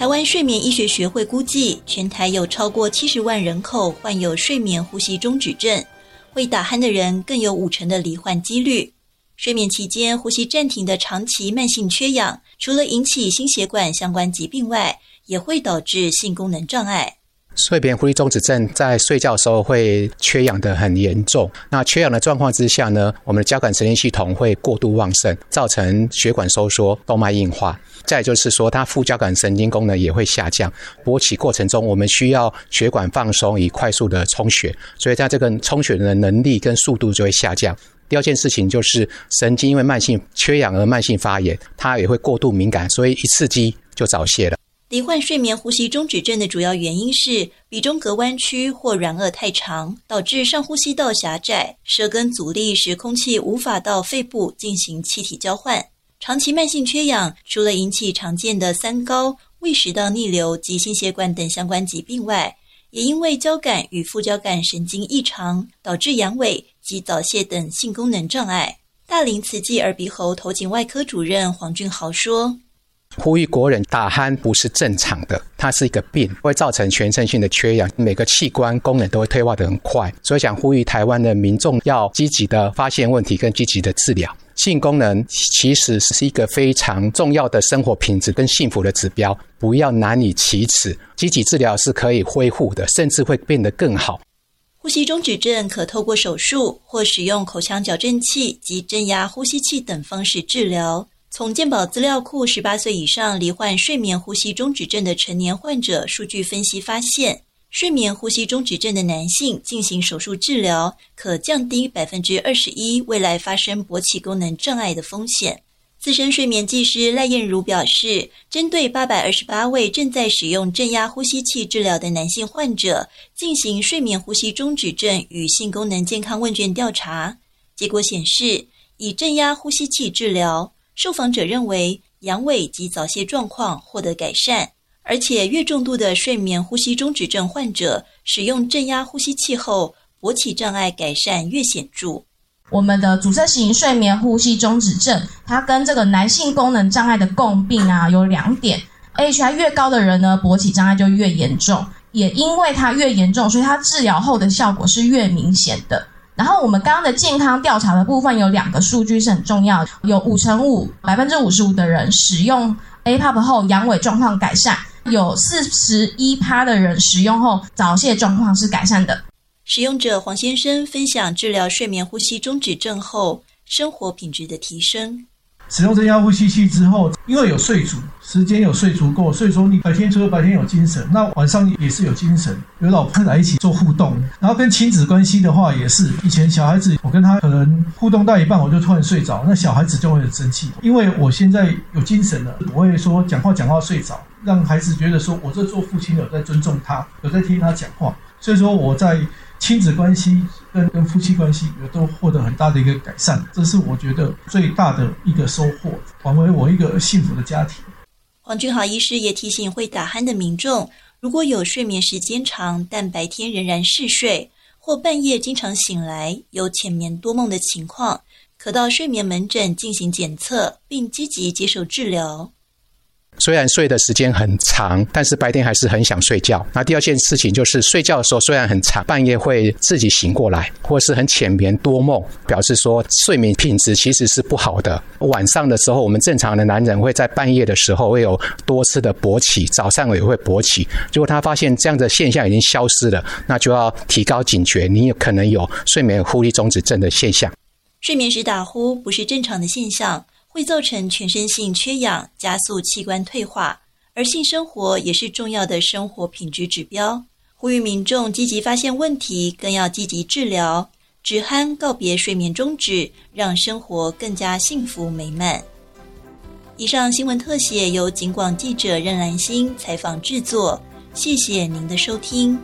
台湾睡眠医学学会估计，全台有超过七十万人口患有睡眠呼吸中止症，会打鼾的人更有五成的罹患几率。睡眠期间呼吸暂停的长期慢性缺氧，除了引起心血管相关疾病外，也会导致性功能障碍。睡眠呼吸中止症在睡觉的时候会缺氧的很严重。那缺氧的状况之下呢，我们的交感神经系统会过度旺盛，造成血管收缩、动脉硬化。再就是说，它副交感神经功能也会下降。勃起过程中，我们需要血管放松以快速的充血，所以它这个充血的能力跟速度就会下降。第二件事情就是神经因为慢性缺氧而慢性发炎，它也会过度敏感，所以一刺激就早泄了。罹患睡眠呼吸中止症的主要原因是鼻中隔弯曲或软腭太长，导致上呼吸道狭窄，舌根阻力使空气无法到肺部进行气体交换。长期慢性缺氧，除了引起常见的三高、胃食道逆流及心血管等相关疾病外，也因为交感与副交感神经异常，导致阳痿及早泄等性功能障碍。大林慈济耳鼻喉头颈外科主任黄俊豪说。呼吁国人打鼾不是正常的，它是一个病，会造成全身性的缺氧，每个器官功能都会退化的很快。所以想呼吁台湾的民众要积极的发现问题，跟积极的治疗。性功能其实是一个非常重要的生活品质跟幸福的指标，不要难以启齿。积极治疗是可以恢复的，甚至会变得更好。呼吸中止症可透过手术或使用口腔矫正器及正压呼吸器等方式治疗。从健保资料库十八岁以上罹患睡眠呼吸中止症的成年患者数据分析发现，睡眠呼吸中止症的男性进行手术治疗，可降低百分之二十一未来发生勃起功能障碍的风险。资深睡眠技师赖燕如表示，针对八百二十八位正在使用正压呼吸器治疗的男性患者，进行睡眠呼吸中止症与性功能健康问卷调查，结果显示，以正压呼吸器治疗。受访者认为阳痿及早泄状况获得改善，而且越重度的睡眠呼吸中止症患者使用正压呼吸器后，勃起障碍改善越显著。我们的阻塞型睡眠呼吸中止症，它跟这个男性功能障碍的共病啊，有两点，HI 越高的人呢，勃起障碍就越严重；也因为它越严重，所以它治疗后的效果是越明显的。然后我们刚刚的健康调查的部分有两个数据是很重要的，有五成五百分之五十五的人使用 A Pop 后阳痿状况改善，有四十一趴的人使用后早泄状况是改善的。使用者黄先生分享治疗睡眠呼吸中止症后生活品质的提升。使用增压呼吸器之后，因为有睡足，时间有睡足够，所以说你白天除了白天有精神，那晚上也是有精神，有老婆来一起做互动，然后跟亲子关系的话也是，以前小孩子我跟他可能互动到一半，我就突然睡着，那小孩子就会很生气，因为我现在有精神了，不会说讲话讲话睡着，让孩子觉得说我这做父亲有在尊重他，有在听他讲话，所以说我在。亲子关系跟跟夫妻关系也都获得很大的一个改善，这是我觉得最大的一个收获，成为我一个幸福的家庭。黄俊豪医师也提醒会打鼾的民众，如果有睡眠时间长但白天仍然嗜睡，或半夜经常醒来有浅眠多梦的情况，可到睡眠门诊进行检测，并积极接受治疗。虽然睡的时间很长，但是白天还是很想睡觉。那第二件事情就是睡觉的时候虽然很长，半夜会自己醒过来，或是很浅眠多梦，表示说睡眠品质其实是不好的。晚上的时候，我们正常的男人会在半夜的时候会有多次的勃起，早上也会勃起。如果他发现这样的现象已经消失了，那就要提高警觉，你有可能有睡眠呼吸中止症的现象。睡眠时打呼不是正常的现象。会造成全身性缺氧，加速器官退化，而性生活也是重要的生活品质指标。呼吁民众积极发现问题，更要积极治疗，止鼾告别睡眠终止，让生活更加幸福美满。以上新闻特写由警广记者任兰心采访制作，谢谢您的收听。